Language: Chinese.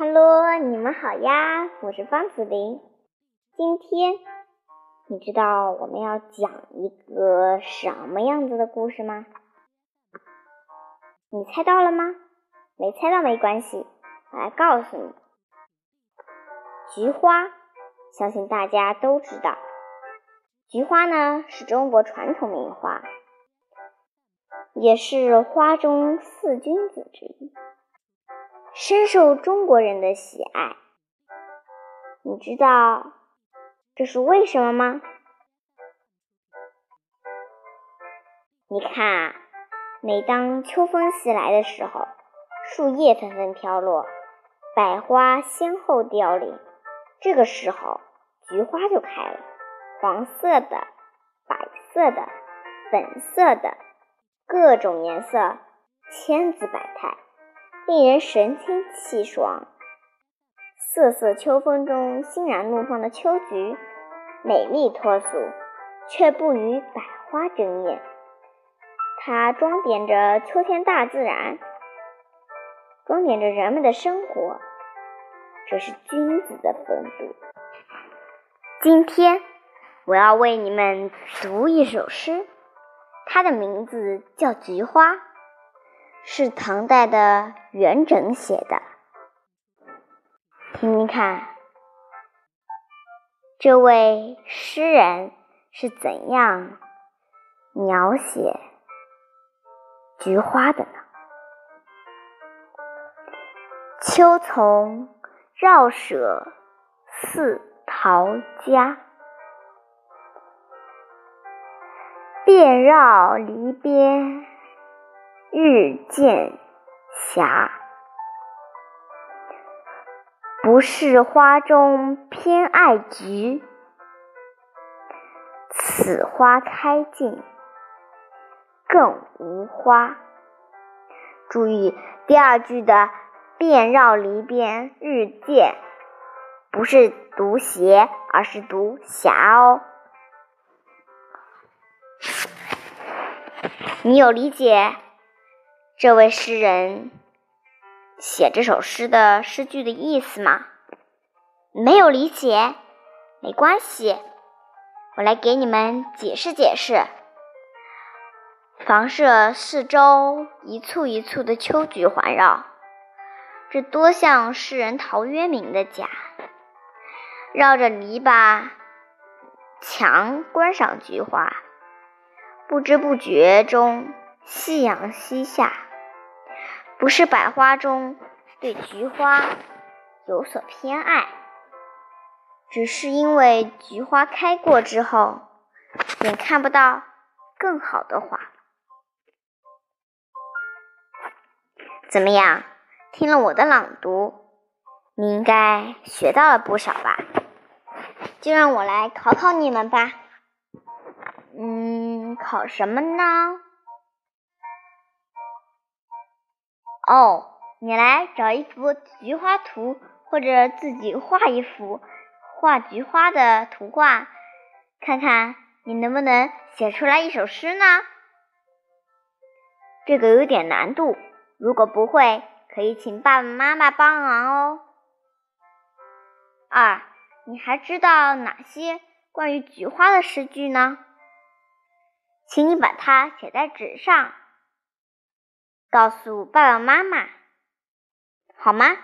哈喽，你们好呀，我是方子林。今天你知道我们要讲一个什么样子的故事吗？你猜到了吗？没猜到没关系，我来告诉你。菊花，相信大家都知道，菊花呢是中国传统名花，也是花中四君子之一。深受中国人的喜爱，你知道这是为什么吗？你看啊，每当秋风袭来的时候，树叶纷纷飘落，百花先后凋零，这个时候菊花就开了，黄色的、白色的、粉色的，各种颜色，千姿百态。令人神清气爽，瑟瑟秋风中欣然怒放的秋菊，美丽脱俗，却不与百花争艳。它装点着秋天大自然，装点着人们的生活，这是君子的风度。今天我要为你们读一首诗，它的名字叫《菊花》。是唐代的元稹写的，听听看，这位诗人是怎样描写菊花的呢？秋丛绕舍似陶家，遍绕篱边。日渐斜，不是花中偏爱菊，此花开尽更无花。注意第二句的“遍绕篱边日渐”，不是读斜，而是读霞哦。你有理解？这位诗人写这首诗的诗句的意思吗？没有理解，没关系，我来给你们解释解释。房舍四周一簇一簇的秋菊环绕，这多像诗人陶渊明的家。绕着篱笆墙观赏菊花，不知不觉中夕阳西下。不是百花中对菊花有所偏爱，只是因为菊花开过之后，便看不到更好的花。怎么样？听了我的朗读，你应该学到了不少吧？就让我来考考你们吧。嗯，考什么呢？哦，你来找一幅菊花图，或者自己画一幅画菊花的图画，看看你能不能写出来一首诗呢？这个有点难度，如果不会，可以请爸爸妈妈帮忙哦。二，你还知道哪些关于菊花的诗句呢？请你把它写在纸上。告诉爸爸妈妈，好吗？